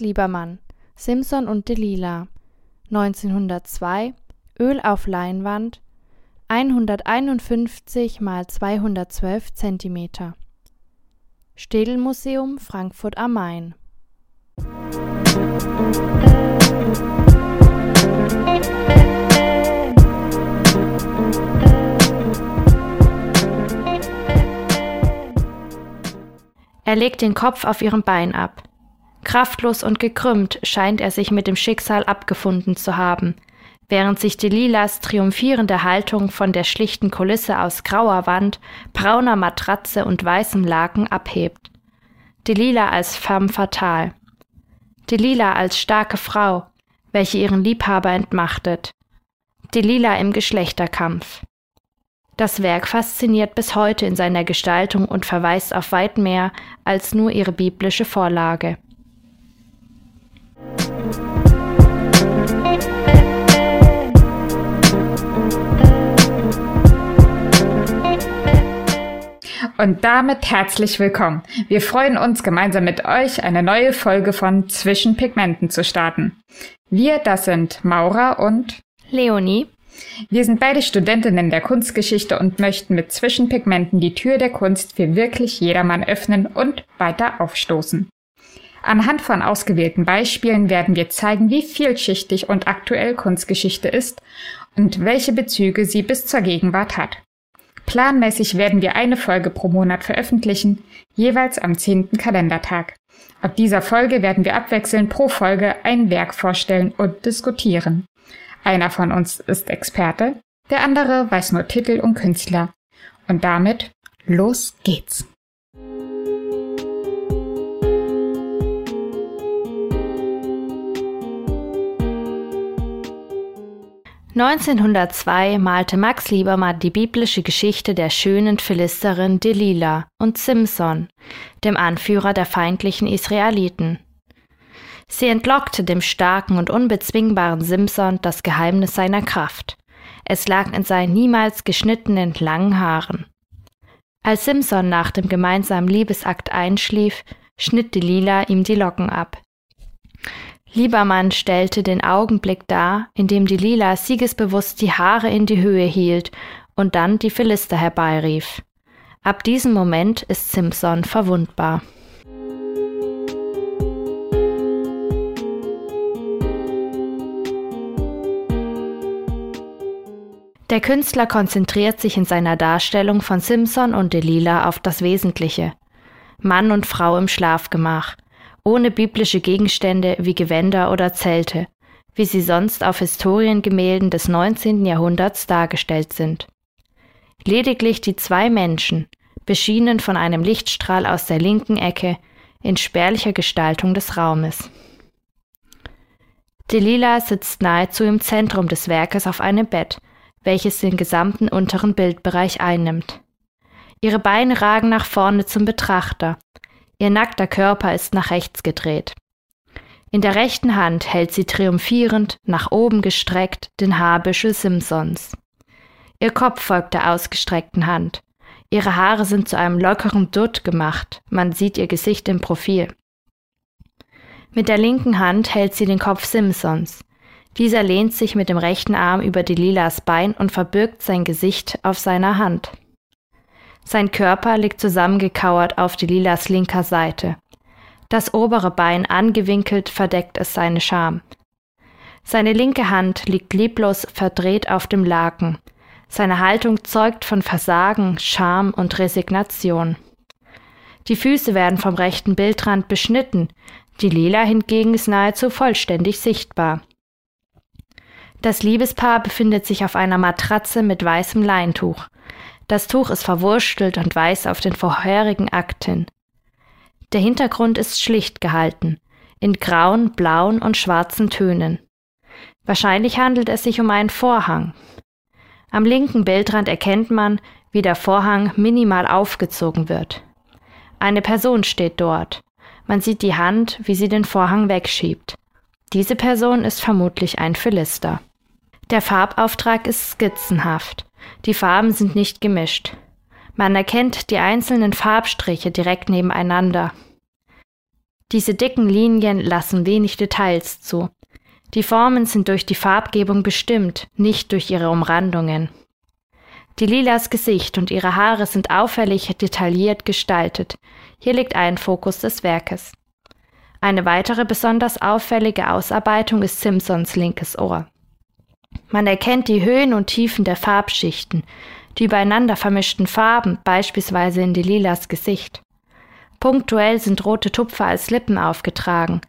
Liebermann Simson und Delilah 1902 Öl auf Leinwand. 151 mal 212 cm Städelmuseum Frankfurt am Main. Er legt den Kopf auf ihrem Bein ab. Kraftlos und gekrümmt scheint er sich mit dem Schicksal abgefunden zu haben, während sich Delilahs triumphierende Haltung von der schlichten Kulisse aus grauer Wand, brauner Matratze und weißem Laken abhebt. Delilah als femme fatale. Delilah als starke Frau, welche ihren Liebhaber entmachtet. Delilah im Geschlechterkampf. Das Werk fasziniert bis heute in seiner Gestaltung und verweist auf weit mehr als nur ihre biblische Vorlage. Und damit herzlich willkommen. Wir freuen uns, gemeinsam mit euch eine neue Folge von Zwischen Pigmenten zu starten. Wir, das sind Maura und Leonie. Wir sind beide Studentinnen der Kunstgeschichte und möchten mit Zwischenpigmenten die Tür der Kunst für wirklich jedermann öffnen und weiter aufstoßen. Anhand von ausgewählten Beispielen werden wir zeigen, wie vielschichtig und aktuell Kunstgeschichte ist und welche Bezüge sie bis zur Gegenwart hat. Planmäßig werden wir eine Folge pro Monat veröffentlichen, jeweils am zehnten Kalendertag. Ab dieser Folge werden wir abwechselnd pro Folge ein Werk vorstellen und diskutieren. Einer von uns ist Experte, der andere weiß nur Titel und Künstler. Und damit los geht's. (1902) malte Max Liebermann die biblische Geschichte der schönen Philisterin Delilah und Simson, dem Anführer der feindlichen Israeliten Sie entlockte dem starken und unbezwingbaren Simson das Geheimnis seiner Kraft. Es lag in seinen niemals geschnittenen langen Haaren. Als Simson nach dem gemeinsamen Liebesakt einschlief, schnitt Delilah ihm die Locken ab. Liebermann stellte den Augenblick dar, in dem Delilah siegesbewusst die Haare in die Höhe hielt und dann die Philister herbeirief. Ab diesem Moment ist Simson verwundbar. Der Künstler konzentriert sich in seiner Darstellung von Simson und Delilah auf das Wesentliche. Mann und Frau im Schlafgemach, ohne biblische Gegenstände wie Gewänder oder Zelte, wie sie sonst auf Historiengemälden des 19. Jahrhunderts dargestellt sind. Lediglich die zwei Menschen, beschienen von einem Lichtstrahl aus der linken Ecke, in spärlicher Gestaltung des Raumes. Delilah sitzt nahezu im Zentrum des Werkes auf einem Bett, welches den gesamten unteren Bildbereich einnimmt. Ihre Beine ragen nach vorne zum Betrachter. Ihr nackter Körper ist nach rechts gedreht. In der rechten Hand hält sie triumphierend, nach oben gestreckt, den Haarbüschel Simpsons. Ihr Kopf folgt der ausgestreckten Hand. Ihre Haare sind zu einem lockeren Dutt gemacht, man sieht ihr Gesicht im Profil. Mit der linken Hand hält sie den Kopf Simpsons. Dieser lehnt sich mit dem rechten Arm über Delilahs Bein und verbirgt sein Gesicht auf seiner Hand. Sein Körper liegt zusammengekauert auf Delilahs linker Seite. Das obere Bein angewinkelt verdeckt es seine Scham. Seine linke Hand liegt leblos verdreht auf dem Laken. Seine Haltung zeugt von Versagen, Scham und Resignation. Die Füße werden vom rechten Bildrand beschnitten, die Lila hingegen ist nahezu vollständig sichtbar. Das Liebespaar befindet sich auf einer Matratze mit weißem Leintuch. Das Tuch ist verwurstelt und weist auf den vorherigen Akten. Der Hintergrund ist schlicht gehalten, in grauen, blauen und schwarzen Tönen. Wahrscheinlich handelt es sich um einen Vorhang. Am linken Bildrand erkennt man, wie der Vorhang minimal aufgezogen wird. Eine Person steht dort. Man sieht die Hand, wie sie den Vorhang wegschiebt. Diese Person ist vermutlich ein Philister. Der Farbauftrag ist skizzenhaft. Die Farben sind nicht gemischt. Man erkennt die einzelnen Farbstriche direkt nebeneinander. Diese dicken Linien lassen wenig Details zu. Die Formen sind durch die Farbgebung bestimmt, nicht durch ihre Umrandungen. Die Lilas Gesicht und ihre Haare sind auffällig detailliert gestaltet. Hier liegt ein Fokus des Werkes. Eine weitere besonders auffällige Ausarbeitung ist Simpsons linkes Ohr. Man erkennt die Höhen und Tiefen der Farbschichten, die übereinander vermischten Farben, beispielsweise in die Lilas Gesicht. Punktuell sind rote Tupfer als Lippen aufgetragen.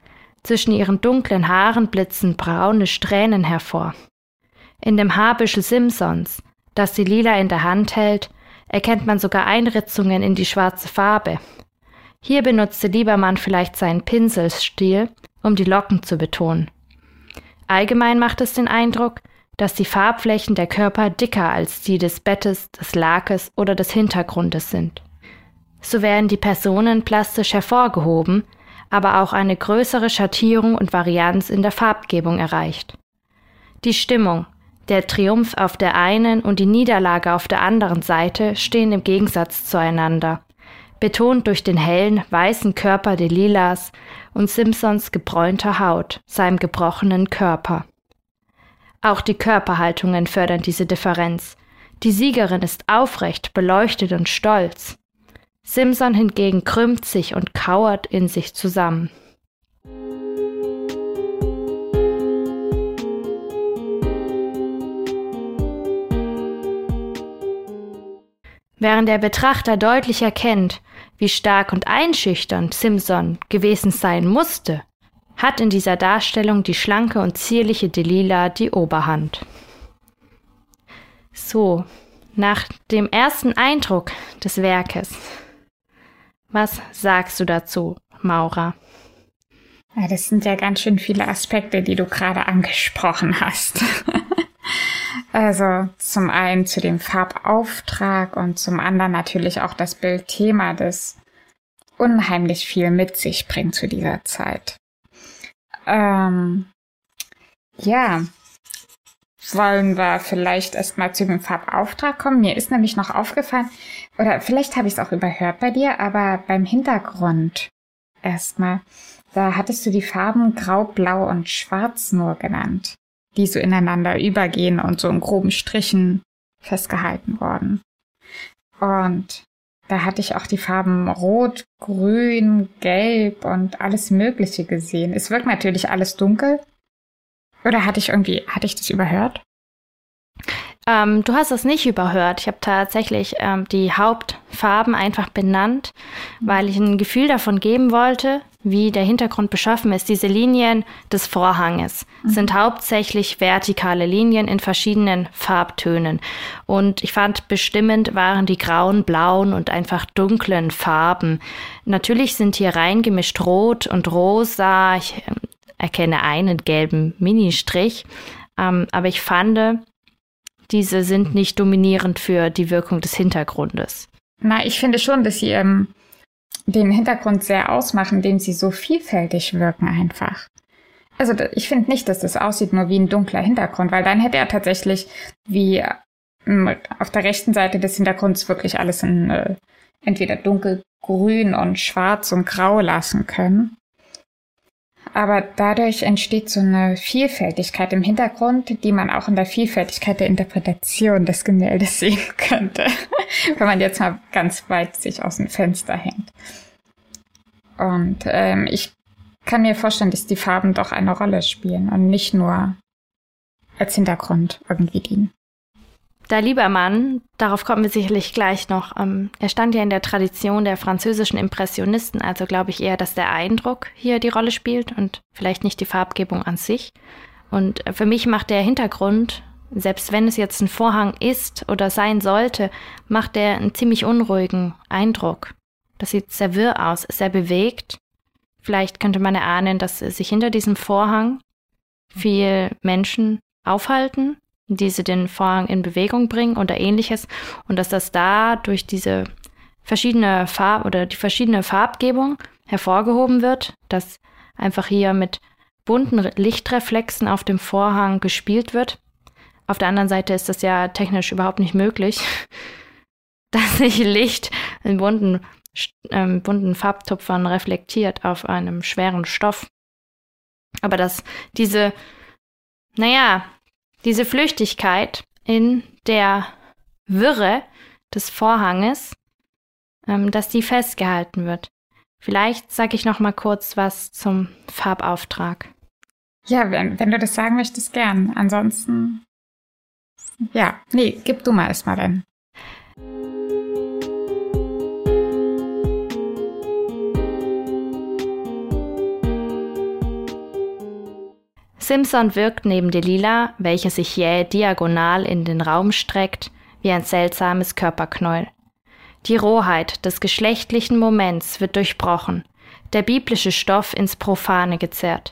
Zwischen ihren dunklen Haaren blitzen braune Strähnen hervor. In dem Haarbüschel Simpsons, das die Lila in der Hand hält, erkennt man sogar Einritzungen in die schwarze Farbe. Hier benutzte Liebermann vielleicht seinen Pinselstil, um die Locken zu betonen. Allgemein macht es den Eindruck, dass die Farbflächen der Körper dicker als die des Bettes, des Lakes oder des Hintergrundes sind. So werden die Personen plastisch hervorgehoben, aber auch eine größere Schattierung und Varianz in der Farbgebung erreicht. Die Stimmung, der Triumph auf der einen und die Niederlage auf der anderen Seite stehen im Gegensatz zueinander, betont durch den hellen, weißen Körper der Lilas und Simpsons gebräunter Haut, seinem gebrochenen Körper. Auch die Körperhaltungen fördern diese Differenz. Die Siegerin ist aufrecht, beleuchtet und stolz. Simpson hingegen krümmt sich und kauert in sich zusammen. Während der Betrachter deutlich erkennt, wie stark und einschüchternd Simpson gewesen sein musste, hat in dieser Darstellung die schlanke und zierliche Delila die Oberhand. So, nach dem ersten Eindruck des Werkes, was sagst du dazu, Maura? Ja, das sind ja ganz schön viele Aspekte, die du gerade angesprochen hast. also zum einen zu dem Farbauftrag und zum anderen natürlich auch das Bildthema, das unheimlich viel mit sich bringt zu dieser Zeit. Ähm, ja, wollen wir vielleicht erstmal zu dem Farbauftrag kommen. Mir ist nämlich noch aufgefallen, oder vielleicht habe ich es auch überhört bei dir, aber beim Hintergrund erstmal, da hattest du die Farben Grau, Blau und Schwarz nur genannt, die so ineinander übergehen und so in groben Strichen festgehalten worden. Und da hatte ich auch die Farben Rot, Grün, Gelb und alles Mögliche gesehen. Es wirkt natürlich alles dunkel. Oder hatte ich irgendwie, hatte ich das überhört? Ähm, du hast es nicht überhört. Ich habe tatsächlich ähm, die Hauptfarben einfach benannt, weil ich ein Gefühl davon geben wollte, wie der Hintergrund beschaffen ist. Diese Linien des Vorhanges mhm. sind hauptsächlich vertikale Linien in verschiedenen Farbtönen. Und ich fand bestimmend waren die grauen, blauen und einfach dunklen Farben. Natürlich sind hier reingemischt rot und rosa. Ich äh, erkenne einen gelben Ministrich. Ähm, aber ich fand, diese sind nicht dominierend für die Wirkung des Hintergrundes. Na, ich finde schon, dass sie ähm, den Hintergrund sehr ausmachen, indem sie so vielfältig wirken einfach. Also ich finde nicht, dass das aussieht nur wie ein dunkler Hintergrund, weil dann hätte er tatsächlich wie ähm, auf der rechten Seite des Hintergrunds wirklich alles in äh, entweder dunkelgrün und schwarz und grau lassen können. Aber dadurch entsteht so eine Vielfältigkeit im Hintergrund, die man auch in der Vielfältigkeit der Interpretation des Gemäldes sehen könnte, wenn man jetzt mal ganz weit sich aus dem Fenster hängt. Und ähm, ich kann mir vorstellen, dass die Farben doch eine Rolle spielen und nicht nur als Hintergrund irgendwie dienen. Da Liebermann, darauf kommen wir sicherlich gleich noch, ähm, er stand ja in der Tradition der französischen Impressionisten, also glaube ich eher, dass der Eindruck hier die Rolle spielt und vielleicht nicht die Farbgebung an sich. Und für mich macht der Hintergrund, selbst wenn es jetzt ein Vorhang ist oder sein sollte, macht der einen ziemlich unruhigen Eindruck. Das sieht sehr wirr aus, sehr bewegt. Vielleicht könnte man erahnen, dass sich hinter diesem Vorhang viel Menschen aufhalten diese den Vorhang in Bewegung bringen oder ähnliches und dass das da durch diese verschiedene Farb oder die verschiedene Farbgebung hervorgehoben wird, dass einfach hier mit bunten Lichtreflexen auf dem Vorhang gespielt wird. Auf der anderen Seite ist das ja technisch überhaupt nicht möglich, dass sich Licht in bunten ähm, bunten Farbtupfern reflektiert auf einem schweren Stoff. Aber dass diese, naja, diese Flüchtigkeit in der Wirre des Vorhanges, ähm, dass die festgehalten wird. Vielleicht sage ich noch mal kurz was zum Farbauftrag. Ja, wenn, wenn du das sagen möchtest, gern. Ansonsten, ja, nee, gib du mal erstmal dann. Simpson wirkt neben Delila, welche sich jäh diagonal in den Raum streckt, wie ein seltsames Körperknäuel. Die Rohheit des geschlechtlichen Moments wird durchbrochen, der biblische Stoff ins Profane gezerrt.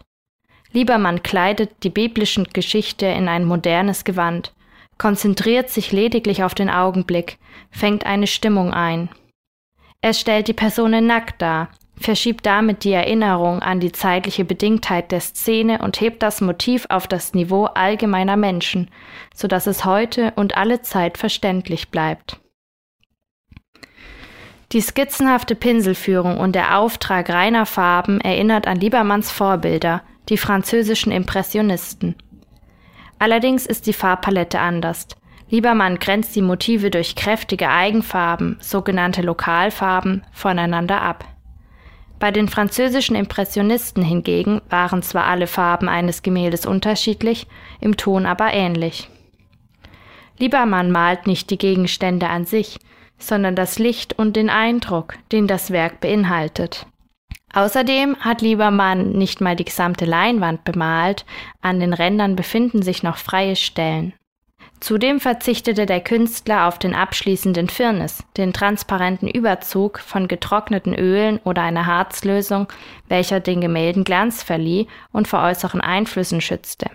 Liebermann kleidet die biblische Geschichte in ein modernes Gewand, konzentriert sich lediglich auf den Augenblick, fängt eine Stimmung ein. Er stellt die Personen nackt dar, verschiebt damit die Erinnerung an die zeitliche Bedingtheit der Szene und hebt das Motiv auf das Niveau allgemeiner Menschen, so dass es heute und alle Zeit verständlich bleibt. Die skizzenhafte Pinselführung und der Auftrag reiner Farben erinnert an Liebermanns Vorbilder, die französischen Impressionisten. Allerdings ist die Farbpalette anders. Liebermann grenzt die Motive durch kräftige Eigenfarben, sogenannte Lokalfarben, voneinander ab. Bei den französischen Impressionisten hingegen waren zwar alle Farben eines Gemäldes unterschiedlich, im Ton aber ähnlich. Liebermann malt nicht die Gegenstände an sich, sondern das Licht und den Eindruck, den das Werk beinhaltet. Außerdem hat Liebermann nicht mal die gesamte Leinwand bemalt, an den Rändern befinden sich noch freie Stellen. Zudem verzichtete der Künstler auf den abschließenden Firnis, den transparenten Überzug von getrockneten Ölen oder einer Harzlösung, welcher den Gemälden Glanz verlieh und vor äußeren Einflüssen schützte.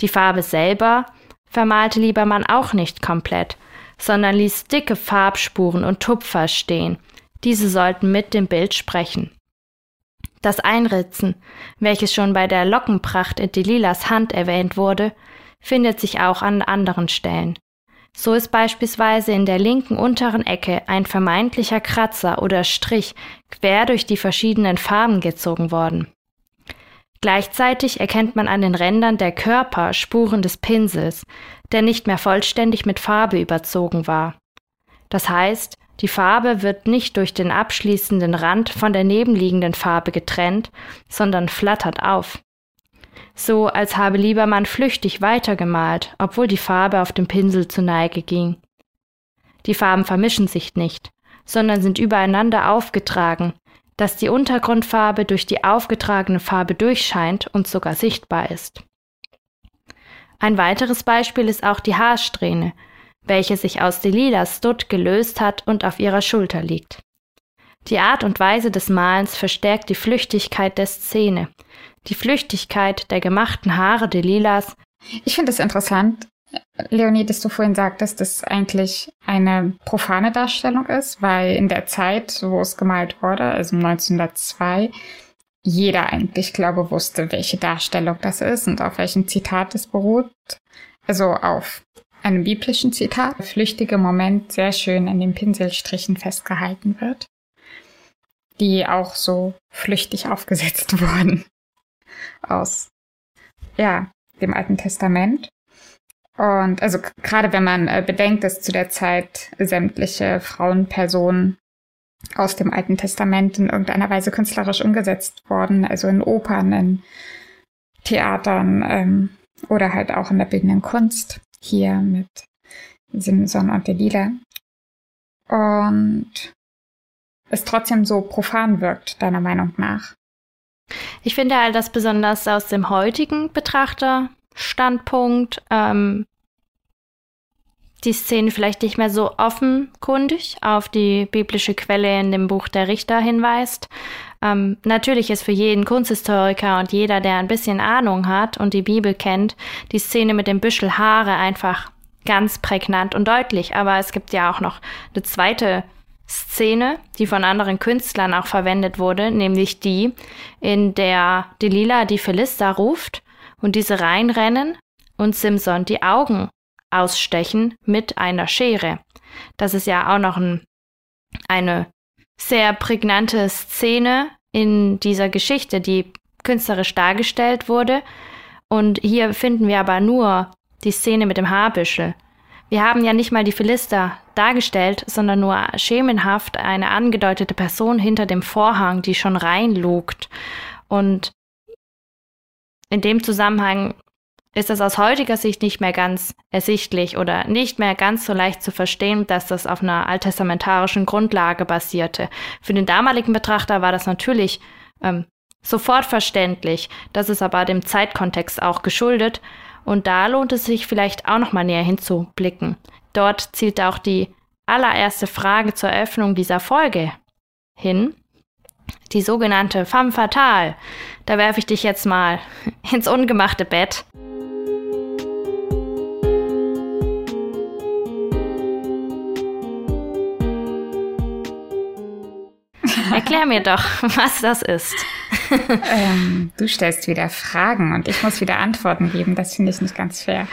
Die Farbe selber vermalte Liebermann auch nicht komplett, sondern ließ dicke Farbspuren und Tupfer stehen. Diese sollten mit dem Bild sprechen. Das Einritzen, welches schon bei der Lockenpracht in Delilas Hand erwähnt wurde, findet sich auch an anderen Stellen. So ist beispielsweise in der linken unteren Ecke ein vermeintlicher Kratzer oder Strich quer durch die verschiedenen Farben gezogen worden. Gleichzeitig erkennt man an den Rändern der Körper Spuren des Pinsels, der nicht mehr vollständig mit Farbe überzogen war. Das heißt, die Farbe wird nicht durch den abschließenden Rand von der nebenliegenden Farbe getrennt, sondern flattert auf so als habe Liebermann flüchtig weitergemalt, obwohl die Farbe auf dem Pinsel zur Neige ging. Die Farben vermischen sich nicht, sondern sind übereinander aufgetragen, dass die Untergrundfarbe durch die aufgetragene Farbe durchscheint und sogar sichtbar ist. Ein weiteres Beispiel ist auch die Haarsträhne, welche sich aus Delilas Dutt gelöst hat und auf ihrer Schulter liegt. Die Art und Weise des Malens verstärkt die Flüchtigkeit der Szene, die Flüchtigkeit der gemachten Haare Delilas. Ich finde es interessant, Leonie, dass du vorhin sagtest, dass das eigentlich eine profane Darstellung ist, weil in der Zeit, wo es gemalt wurde, also 1902, jeder eigentlich, glaube wusste, welche Darstellung das ist und auf welchem Zitat es beruht. Also auf einem biblischen Zitat. Flüchtige Moment sehr schön an den Pinselstrichen festgehalten wird, die auch so flüchtig aufgesetzt wurden aus, ja, dem Alten Testament. Und also gerade wenn man äh, bedenkt, dass zu der Zeit sämtliche Frauenpersonen aus dem Alten Testament in irgendeiner Weise künstlerisch umgesetzt wurden, also in Opern, in Theatern ähm, oder halt auch in der bildenden Kunst, hier mit Simson und Delila. Und es trotzdem so profan wirkt, deiner Meinung nach. Ich finde halt, dass besonders aus dem heutigen Betrachterstandpunkt ähm, die Szene vielleicht nicht mehr so offenkundig auf die biblische Quelle in dem Buch der Richter hinweist. Ähm, natürlich ist für jeden Kunsthistoriker und jeder, der ein bisschen Ahnung hat und die Bibel kennt, die Szene mit dem Büschel Haare einfach ganz prägnant und deutlich. Aber es gibt ja auch noch eine zweite Szene, die von anderen Künstlern auch verwendet wurde, nämlich die, in der Delilah die Philister ruft und diese reinrennen und Simson die Augen ausstechen mit einer Schere. Das ist ja auch noch ein, eine sehr prägnante Szene in dieser Geschichte, die künstlerisch dargestellt wurde. Und hier finden wir aber nur die Szene mit dem Haarbüschel. Wir haben ja nicht mal die Philister dargestellt, sondern nur schemenhaft eine angedeutete Person hinter dem Vorhang, die schon reinlugt. Und in dem Zusammenhang ist es aus heutiger Sicht nicht mehr ganz ersichtlich oder nicht mehr ganz so leicht zu verstehen, dass das auf einer alttestamentarischen Grundlage basierte. Für den damaligen Betrachter war das natürlich ähm, sofort verständlich, das ist aber dem Zeitkontext auch geschuldet und da lohnt es sich vielleicht auch noch mal näher hinzublicken. Dort zielt auch die allererste Frage zur Eröffnung dieser Folge hin, die sogenannte femme fatale. Da werfe ich dich jetzt mal ins ungemachte Bett. Erklär mir doch, was das ist. Ähm, du stellst wieder Fragen und ich muss wieder Antworten geben. Das finde ich nicht ganz fair.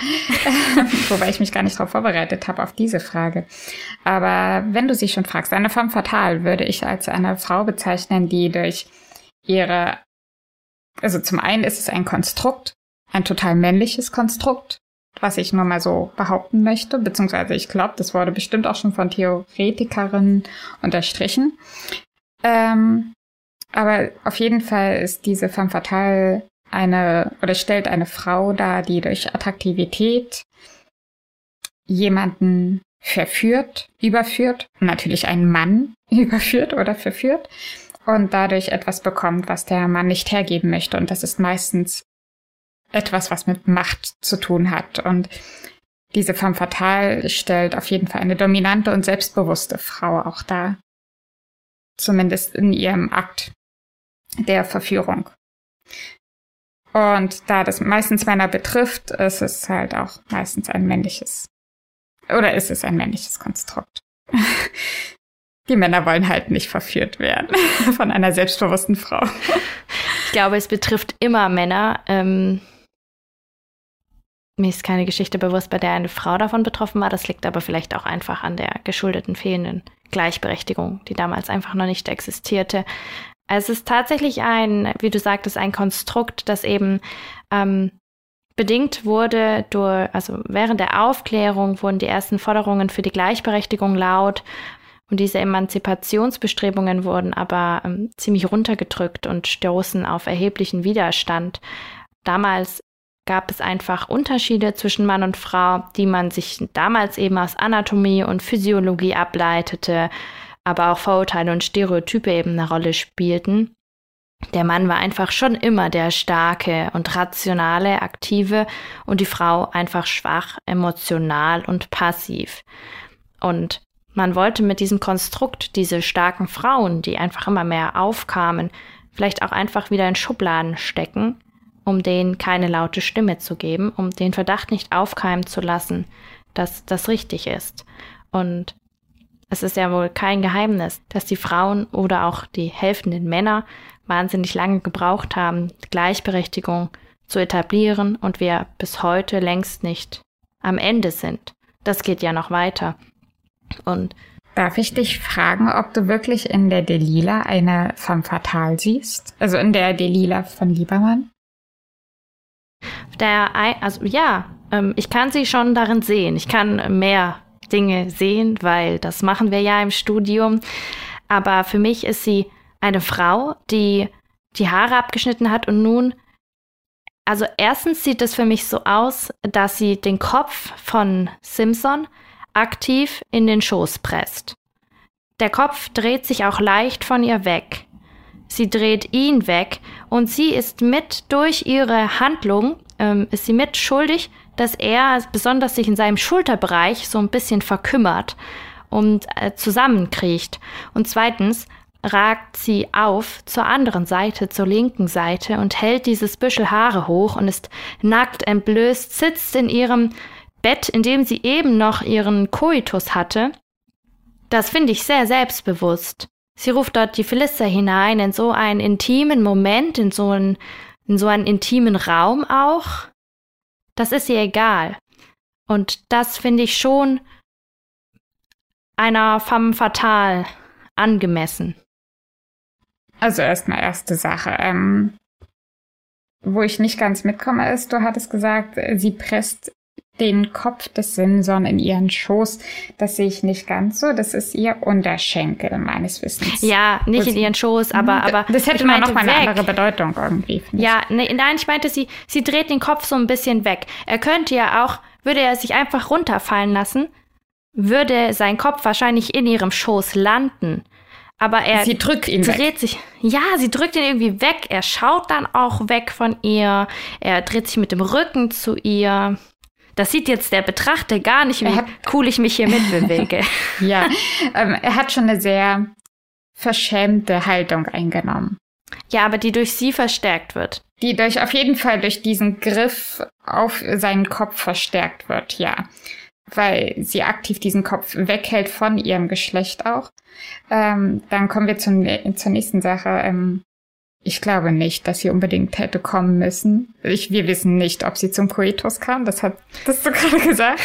Wobei ich mich gar nicht darauf vorbereitet habe, auf diese Frage. Aber wenn du sie schon fragst, eine femme fatale würde ich als eine Frau bezeichnen, die durch ihre, also zum einen ist es ein Konstrukt, ein total männliches Konstrukt, was ich nur mal so behaupten möchte, beziehungsweise ich glaube, das wurde bestimmt auch schon von Theoretikerinnen unterstrichen, ähm, aber auf jeden Fall ist diese femme fatale eine oder stellt eine Frau dar, die durch Attraktivität jemanden verführt, überführt, natürlich einen Mann überführt oder verführt und dadurch etwas bekommt, was der Mann nicht hergeben möchte. Und das ist meistens etwas, was mit Macht zu tun hat. Und diese femme fatale stellt auf jeden Fall eine dominante und selbstbewusste Frau auch dar zumindest in ihrem Akt der Verführung. Und da das meistens Männer betrifft, ist es halt auch meistens ein männliches, oder ist es ein männliches Konstrukt. Die Männer wollen halt nicht verführt werden von einer selbstbewussten Frau. Ich glaube, es betrifft immer Männer. Ähm, mir ist keine Geschichte bewusst, bei der eine Frau davon betroffen war. Das liegt aber vielleicht auch einfach an der geschuldeten fehlenden Gleichberechtigung, die damals einfach noch nicht existierte. Es ist tatsächlich ein, wie du sagtest, ein Konstrukt, das eben ähm, bedingt wurde durch, also während der Aufklärung wurden die ersten Forderungen für die Gleichberechtigung laut und diese Emanzipationsbestrebungen wurden aber ähm, ziemlich runtergedrückt und stoßen auf erheblichen Widerstand. Damals gab es einfach Unterschiede zwischen Mann und Frau, die man sich damals eben aus Anatomie und Physiologie ableitete, aber auch Vorurteile und Stereotype eben eine Rolle spielten. Der Mann war einfach schon immer der starke und rationale, aktive und die Frau einfach schwach, emotional und passiv. Und man wollte mit diesem Konstrukt diese starken Frauen, die einfach immer mehr aufkamen, vielleicht auch einfach wieder in Schubladen stecken um denen keine laute Stimme zu geben, um den Verdacht nicht aufkeimen zu lassen, dass das richtig ist. Und es ist ja wohl kein Geheimnis, dass die Frauen oder auch die helfenden Männer wahnsinnig lange gebraucht haben, Gleichberechtigung zu etablieren und wir bis heute längst nicht am Ende sind. Das geht ja noch weiter. Und Darf ich dich fragen, ob du wirklich in der Delila eine femme fatale siehst? Also in der Delila von Liebermann? Der, also ja, ähm, ich kann sie schon darin sehen. Ich kann mehr Dinge sehen, weil das machen wir ja im Studium. Aber für mich ist sie eine Frau, die die Haare abgeschnitten hat und nun, also erstens sieht es für mich so aus, dass sie den Kopf von Simpson aktiv in den Schoß presst. Der Kopf dreht sich auch leicht von ihr weg. Sie dreht ihn weg und sie ist mit durch ihre Handlung ähm, ist sie mit schuldig, dass er besonders sich in seinem Schulterbereich so ein bisschen verkümmert und äh, zusammenkriecht. Und zweitens ragt sie auf zur anderen Seite, zur linken Seite und hält dieses Büschel Haare hoch und ist nackt, entblößt, sitzt in ihrem Bett, in dem sie eben noch ihren Koitus hatte. Das finde ich sehr selbstbewusst. Sie ruft dort die Philister hinein in so einen intimen Moment, in so einen in so einen intimen Raum auch, das ist ihr egal. Und das finde ich schon einer femme fatale angemessen? Also erstmal erste Sache. Ähm, wo ich nicht ganz mitkomme, ist, du hattest gesagt, sie presst den Kopf des Simson in ihren Schoß. Das sehe ich nicht ganz so. Das ist ihr Unterschenkel, meines Wissens. Ja, nicht in ihren Schoß, aber, mhm. aber. Das hätte mal eine andere Bedeutung irgendwie. Ja, nee, nein, ich meinte, sie, sie dreht den Kopf so ein bisschen weg. Er könnte ja auch, würde er sich einfach runterfallen lassen, würde sein Kopf wahrscheinlich in ihrem Schoß landen. Aber er sie drückt ihn dreht weg. sich, ja, sie drückt ihn irgendwie weg. Er schaut dann auch weg von ihr. Er dreht sich mit dem Rücken zu ihr. Das sieht jetzt der Betrachter gar nicht, wie hat, cool ich mich hier mitbewege. ja, ähm, er hat schon eine sehr verschämte Haltung eingenommen. Ja, aber die durch sie verstärkt wird. Die durch auf jeden Fall durch diesen Griff auf seinen Kopf verstärkt wird, ja. Weil sie aktiv diesen Kopf weghält von ihrem Geschlecht auch. Ähm, dann kommen wir zum, zur nächsten Sache. Ähm, ich glaube nicht, dass sie unbedingt hätte kommen müssen. Ich, wir wissen nicht, ob sie zum Coitus kam. Das hat das du gerade gesagt.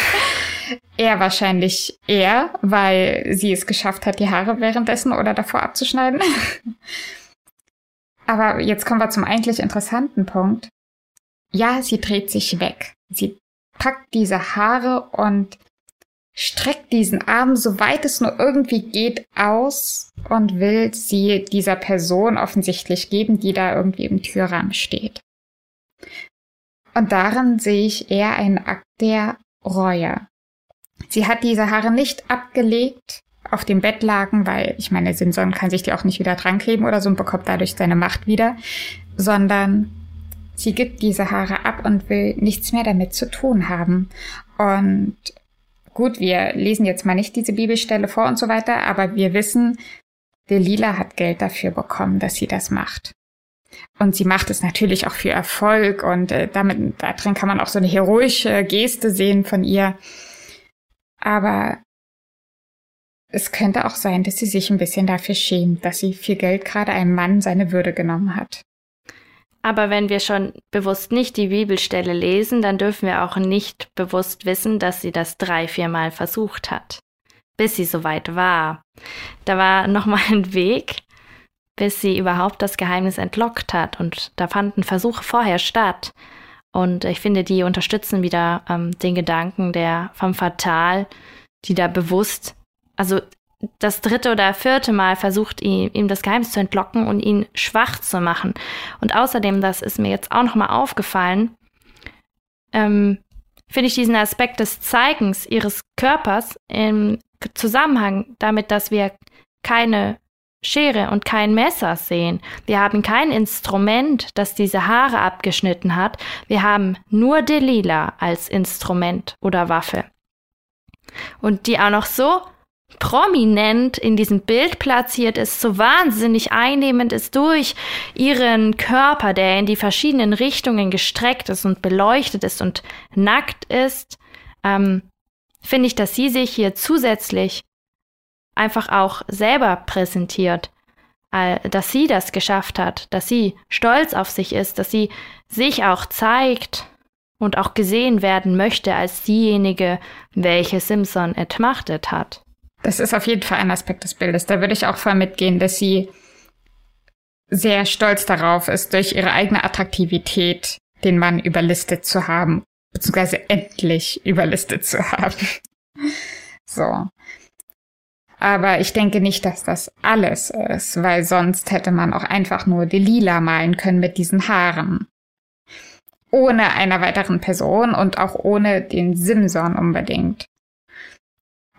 Er wahrscheinlich eher, weil sie es geschafft hat, die Haare währenddessen oder davor abzuschneiden. Aber jetzt kommen wir zum eigentlich interessanten Punkt. Ja, sie dreht sich weg. Sie packt diese Haare und streckt diesen Arm, soweit es nur irgendwie geht, aus und will sie dieser Person offensichtlich geben, die da irgendwie im Türrahmen steht. Und darin sehe ich eher einen Akt der Reue. Sie hat diese Haare nicht abgelegt auf dem Bett lagen, weil ich meine, Simson kann sich die auch nicht wieder dran kleben oder so und bekommt dadurch seine Macht wieder, sondern sie gibt diese Haare ab und will nichts mehr damit zu tun haben. Und gut, wir lesen jetzt mal nicht diese Bibelstelle vor und so weiter, aber wir wissen, Delila hat Geld dafür bekommen, dass sie das macht. Und sie macht es natürlich auch für Erfolg und äh, damit, da drin kann man auch so eine heroische Geste sehen von ihr. Aber es könnte auch sein, dass sie sich ein bisschen dafür schämt, dass sie viel Geld gerade einem Mann seine Würde genommen hat. Aber wenn wir schon bewusst nicht die Bibelstelle lesen, dann dürfen wir auch nicht bewusst wissen, dass sie das drei, viermal versucht hat, bis sie soweit war. Da war nochmal ein Weg, bis sie überhaupt das Geheimnis entlockt hat. Und da fanden Versuche vorher statt. Und ich finde, die unterstützen wieder ähm, den Gedanken der vom Fatal, die da bewusst, also das dritte oder vierte Mal versucht, ihm, ihm das Geheimnis zu entlocken und ihn schwach zu machen. Und außerdem, das ist mir jetzt auch nochmal aufgefallen, ähm, finde ich diesen Aspekt des Zeigens ihres Körpers im Zusammenhang damit, dass wir keine Schere und kein Messer sehen. Wir haben kein Instrument, das diese Haare abgeschnitten hat. Wir haben nur Delila als Instrument oder Waffe. Und die auch noch so prominent in diesem Bild platziert ist, so wahnsinnig einnehmend ist durch ihren Körper, der in die verschiedenen Richtungen gestreckt ist und beleuchtet ist und nackt ist, ähm, finde ich, dass sie sich hier zusätzlich einfach auch selber präsentiert, äh, dass sie das geschafft hat, dass sie stolz auf sich ist, dass sie sich auch zeigt und auch gesehen werden möchte als diejenige, welche Simpson entmachtet hat. Das ist auf jeden Fall ein Aspekt des Bildes. Da würde ich auch voll mitgehen, dass sie sehr stolz darauf ist, durch ihre eigene Attraktivität den Mann überlistet zu haben, beziehungsweise endlich überlistet zu haben. so. Aber ich denke nicht, dass das alles ist, weil sonst hätte man auch einfach nur die Lila malen können mit diesen Haaren. Ohne einer weiteren Person und auch ohne den Simson unbedingt.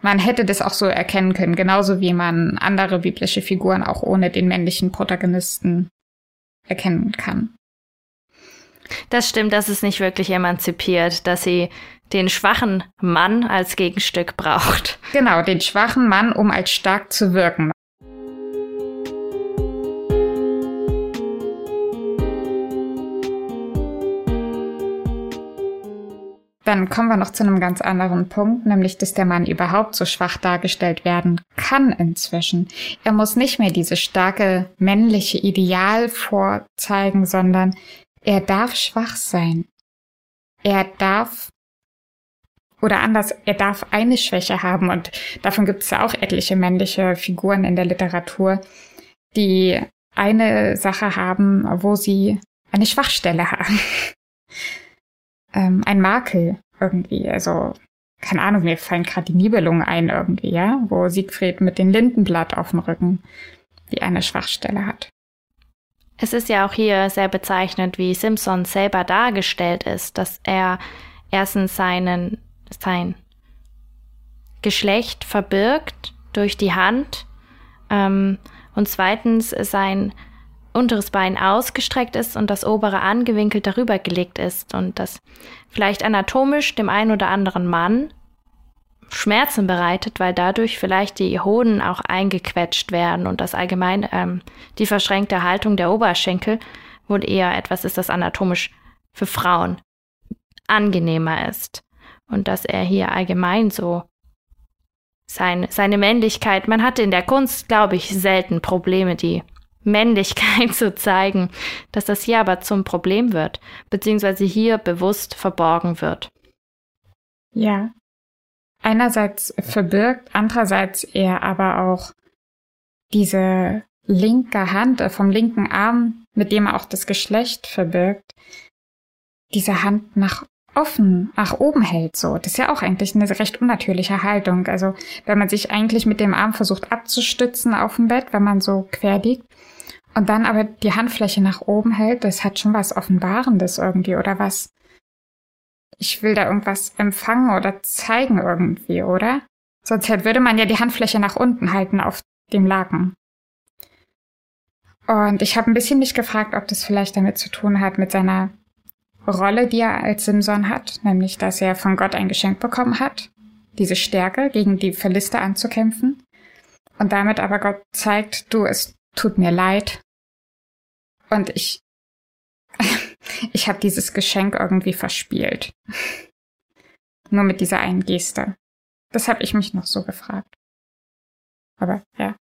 Man hätte das auch so erkennen können, genauso wie man andere biblische Figuren auch ohne den männlichen Protagonisten erkennen kann. Das stimmt, das ist nicht wirklich emanzipiert, dass sie den schwachen Mann als Gegenstück braucht. Genau, den schwachen Mann, um als stark zu wirken. Dann kommen wir noch zu einem ganz anderen Punkt, nämlich, dass der Mann überhaupt so schwach dargestellt werden kann inzwischen. Er muss nicht mehr dieses starke männliche Ideal vorzeigen, sondern er darf schwach sein. Er darf Oder anders, er darf eine Schwäche haben und davon gibt es ja auch etliche männliche Figuren in der Literatur, die eine Sache haben, wo sie eine Schwachstelle haben. Ähm, ein Makel irgendwie. Also, keine Ahnung, mir fallen gerade die Nibelungen ein irgendwie, ja, wo Siegfried mit dem Lindenblatt auf dem Rücken wie eine Schwachstelle hat. Es ist ja auch hier sehr bezeichnend, wie Simpson selber dargestellt ist, dass er erstens seinen, sein Geschlecht verbirgt durch die Hand ähm, und zweitens sein unteres Bein ausgestreckt ist und das obere angewinkelt darüber gelegt ist und das vielleicht anatomisch dem einen oder anderen Mann Schmerzen bereitet, weil dadurch vielleicht die Hoden auch eingequetscht werden und das allgemein ähm, die verschränkte Haltung der Oberschenkel wohl eher etwas ist, das anatomisch für Frauen angenehmer ist und dass er hier allgemein so sein, seine Männlichkeit, man hatte in der Kunst, glaube ich, selten Probleme, die Männlichkeit zu zeigen, dass das hier aber zum Problem wird, beziehungsweise hier bewusst verborgen wird. Ja. Einerseits verbirgt, andererseits er aber auch diese linke Hand äh, vom linken Arm, mit dem er auch das Geschlecht verbirgt, diese Hand nach offen nach oben hält, so. Das ist ja auch eigentlich eine recht unnatürliche Haltung. Also, wenn man sich eigentlich mit dem Arm versucht abzustützen auf dem Bett, wenn man so quer liegt, und dann aber die Handfläche nach oben hält, das hat schon was Offenbarendes irgendwie, oder was? Ich will da irgendwas empfangen oder zeigen irgendwie, oder? Sonst würde man ja die Handfläche nach unten halten auf dem Laken. Und ich habe ein bisschen mich gefragt, ob das vielleicht damit zu tun hat mit seiner Rolle, die er als Simson hat, nämlich dass er von Gott ein Geschenk bekommen hat, diese Stärke gegen die Verliste anzukämpfen. Und damit aber Gott zeigt, du, es tut mir leid. Und ich, ich habe dieses Geschenk irgendwie verspielt. Nur mit dieser einen Geste. Das habe ich mich noch so gefragt. Aber ja.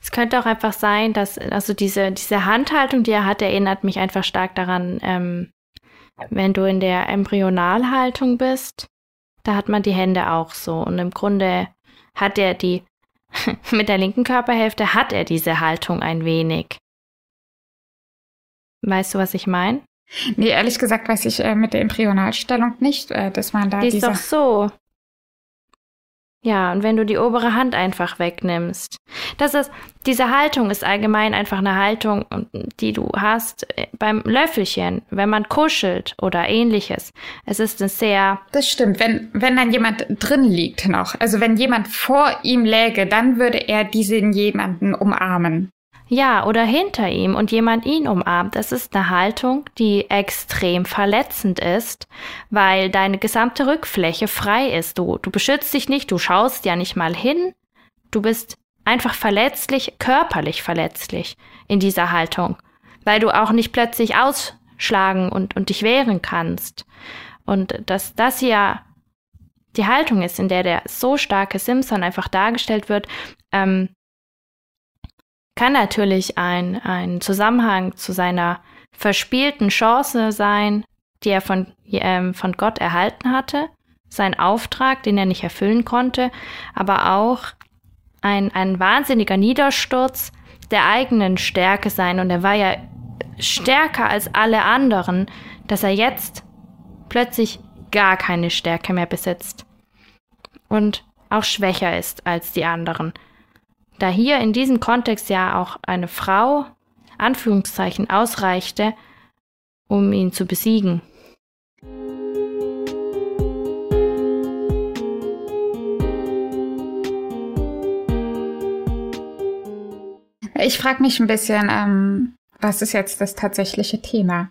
Es könnte auch einfach sein, dass, also diese, diese Handhaltung, die er hat, erinnert mich einfach stark daran, ähm, wenn du in der Embryonalhaltung bist, da hat man die Hände auch so. Und im Grunde hat er die, mit der linken Körperhälfte hat er diese Haltung ein wenig. Weißt du, was ich meine? Nee, ehrlich gesagt weiß ich äh, mit der Embryonalstellung nicht, äh, dass man da. Die ist doch so. Ja, und wenn du die obere Hand einfach wegnimmst. Das ist, diese Haltung ist allgemein einfach eine Haltung, die du hast äh, beim Löffelchen, wenn man kuschelt oder ähnliches. Es ist ein sehr. Das stimmt. Wenn, wenn dann jemand drin liegt noch, also wenn jemand vor ihm läge, dann würde er diesen jemanden umarmen. Ja, oder hinter ihm und jemand ihn umarmt. Das ist eine Haltung, die extrem verletzend ist, weil deine gesamte Rückfläche frei ist. Du, du beschützt dich nicht, du schaust ja nicht mal hin. Du bist einfach verletzlich, körperlich verletzlich in dieser Haltung, weil du auch nicht plötzlich ausschlagen und, und dich wehren kannst. Und dass das hier die Haltung ist, in der der so starke Simpson einfach dargestellt wird, ähm, kann natürlich ein, ein Zusammenhang zu seiner verspielten Chance sein, die er von, ähm, von Gott erhalten hatte, sein Auftrag, den er nicht erfüllen konnte, aber auch ein, ein wahnsinniger Niedersturz der eigenen Stärke sein. Und er war ja stärker als alle anderen, dass er jetzt plötzlich gar keine Stärke mehr besitzt und auch schwächer ist als die anderen da hier in diesem Kontext ja auch eine Frau, Anführungszeichen, ausreichte, um ihn zu besiegen. Ich frage mich ein bisschen, ähm, was ist jetzt das tatsächliche Thema?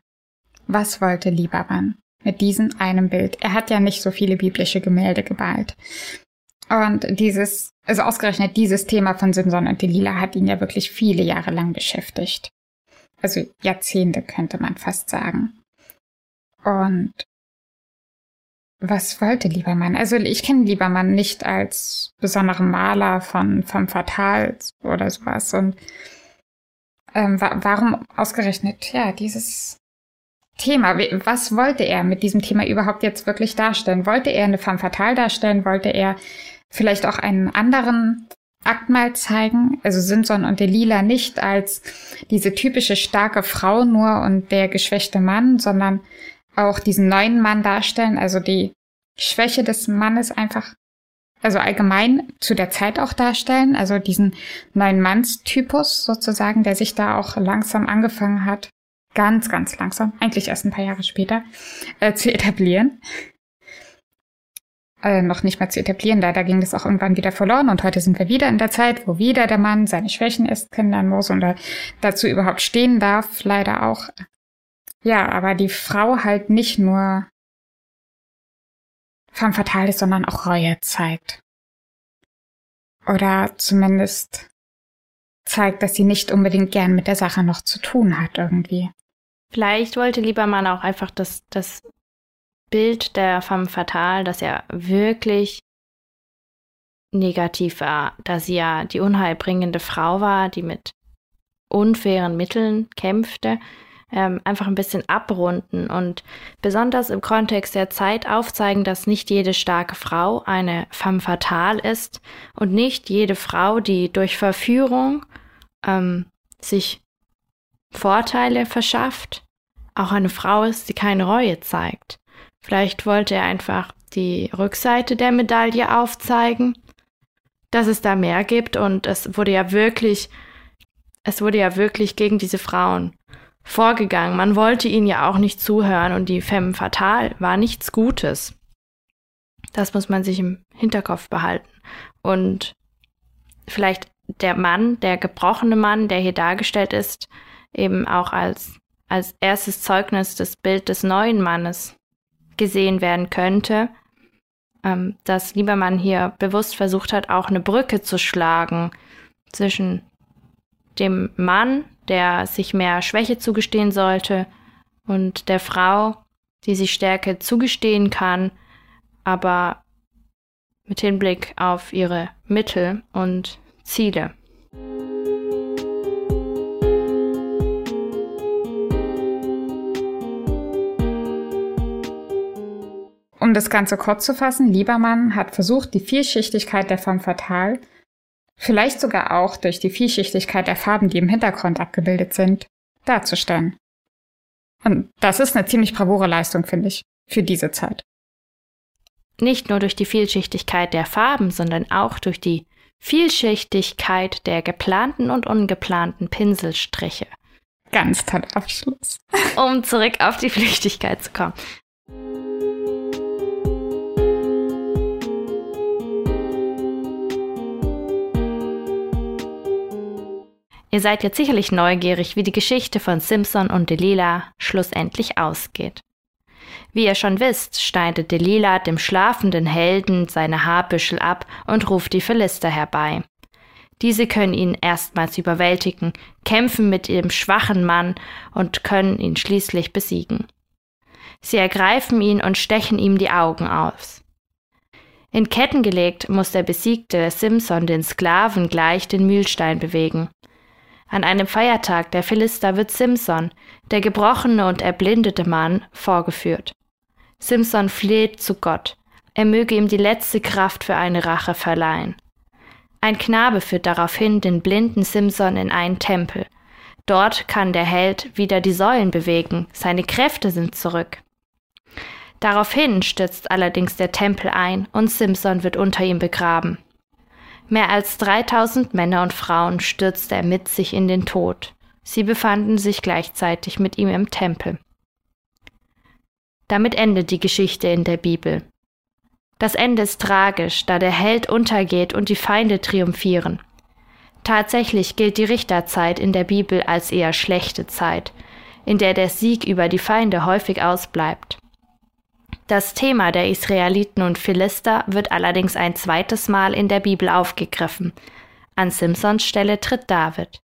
Was wollte Liebermann mit diesem einem Bild? Er hat ja nicht so viele biblische Gemälde gemalt. Und dieses, also ausgerechnet dieses Thema von Simson und Delilah hat ihn ja wirklich viele Jahre lang beschäftigt. Also Jahrzehnte könnte man fast sagen. Und was wollte Liebermann? Also ich kenne Liebermann nicht als besonderen Maler von vom Fatal oder sowas. Und ähm, wa warum ausgerechnet ja dieses Thema. Was wollte er mit diesem Thema überhaupt jetzt wirklich darstellen? Wollte er eine femme fatale darstellen? Wollte er vielleicht auch einen anderen Akt mal zeigen? Also Simson und Delila nicht als diese typische starke Frau nur und der geschwächte Mann, sondern auch diesen neuen Mann darstellen, also die Schwäche des Mannes einfach, also allgemein zu der Zeit auch darstellen, also diesen neuen Mannstypus sozusagen, der sich da auch langsam angefangen hat, ganz, ganz langsam, eigentlich erst ein paar Jahre später, äh, zu etablieren. Äh, noch nicht mal zu etablieren, leider ging das auch irgendwann wieder verloren und heute sind wir wieder in der Zeit, wo wieder der Mann seine Schwächen erst kennenlernen muss und dazu überhaupt stehen darf, leider auch. Ja, aber die Frau halt nicht nur femme fatale ist, sondern auch Reue zeigt. Oder zumindest zeigt, dass sie nicht unbedingt gern mit der Sache noch zu tun hat irgendwie. Vielleicht wollte Liebermann auch einfach das, das Bild der femme fatale, dass er wirklich negativ war, da sie ja die unheilbringende Frau war, die mit unfairen Mitteln kämpfte, ähm, einfach ein bisschen abrunden und besonders im Kontext der Zeit aufzeigen, dass nicht jede starke Frau eine femme fatale ist und nicht jede Frau, die durch Verführung ähm, sich Vorteile verschafft, auch eine Frau ist, die keine Reue zeigt. Vielleicht wollte er einfach die Rückseite der Medaille aufzeigen, dass es da mehr gibt und es wurde ja wirklich, es wurde ja wirklich gegen diese Frauen vorgegangen. Man wollte ihnen ja auch nicht zuhören und die Femme Fatale war nichts Gutes. Das muss man sich im Hinterkopf behalten. Und vielleicht der Mann, der gebrochene Mann, der hier dargestellt ist, eben auch als, als erstes Zeugnis das Bild des neuen Mannes gesehen werden könnte, ähm, dass Liebermann hier bewusst versucht hat, auch eine Brücke zu schlagen zwischen dem Mann, der sich mehr Schwäche zugestehen sollte, und der Frau, die sich Stärke zugestehen kann, aber mit Hinblick auf ihre Mittel und Ziele. Um das Ganze kurz zu fassen, Liebermann hat versucht, die Vielschichtigkeit der Femme fatale, vielleicht sogar auch durch die Vielschichtigkeit der Farben, die im Hintergrund abgebildet sind, darzustellen. Und das ist eine ziemlich bravure Leistung, finde ich, für diese Zeit. Nicht nur durch die Vielschichtigkeit der Farben, sondern auch durch die Vielschichtigkeit der geplanten und ungeplanten Pinselstriche. Ganz toller Abschluss. um zurück auf die Flüchtigkeit zu kommen. Ihr seid jetzt sicherlich neugierig, wie die Geschichte von Simpson und Delilah schlussendlich ausgeht. Wie ihr schon wisst, schneidet Delilah dem schlafenden Helden seine Haarbüschel ab und ruft die Philister herbei. Diese können ihn erstmals überwältigen, kämpfen mit ihrem schwachen Mann und können ihn schließlich besiegen. Sie ergreifen ihn und stechen ihm die Augen aus. In Ketten gelegt muss der besiegte Simson den Sklaven gleich den Mühlstein bewegen. An einem Feiertag der Philister wird Simson, der gebrochene und erblindete Mann, vorgeführt. Simson fleht zu Gott, er möge ihm die letzte Kraft für eine Rache verleihen. Ein Knabe führt daraufhin den blinden Simson in einen Tempel. Dort kann der Held wieder die Säulen bewegen, seine Kräfte sind zurück. Daraufhin stürzt allerdings der Tempel ein und Simson wird unter ihm begraben. Mehr als 3000 Männer und Frauen stürzte er mit sich in den Tod. Sie befanden sich gleichzeitig mit ihm im Tempel. Damit endet die Geschichte in der Bibel. Das Ende ist tragisch, da der Held untergeht und die Feinde triumphieren. Tatsächlich gilt die Richterzeit in der Bibel als eher schlechte Zeit, in der der Sieg über die Feinde häufig ausbleibt. Das Thema der Israeliten und Philister wird allerdings ein zweites Mal in der Bibel aufgegriffen. An Simsons Stelle tritt David.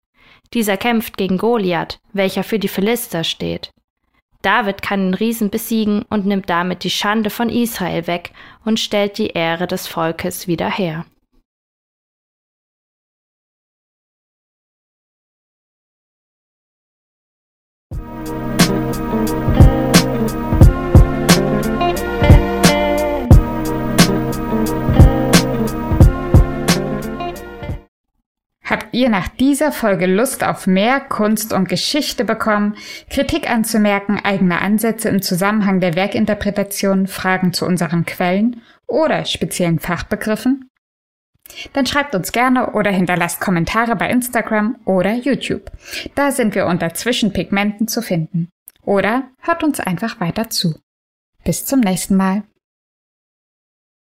Dieser kämpft gegen Goliath, welcher für die Philister steht. David kann den Riesen besiegen und nimmt damit die Schande von Israel weg und stellt die Ehre des Volkes wieder her. Ihr nach dieser Folge Lust auf mehr Kunst und Geschichte bekommen, Kritik anzumerken, eigene Ansätze im Zusammenhang der Werkinterpretation, Fragen zu unseren Quellen oder speziellen Fachbegriffen? Dann schreibt uns gerne oder hinterlasst Kommentare bei Instagram oder YouTube. Da sind wir unter Zwischenpigmenten zu finden. Oder hört uns einfach weiter zu. Bis zum nächsten Mal.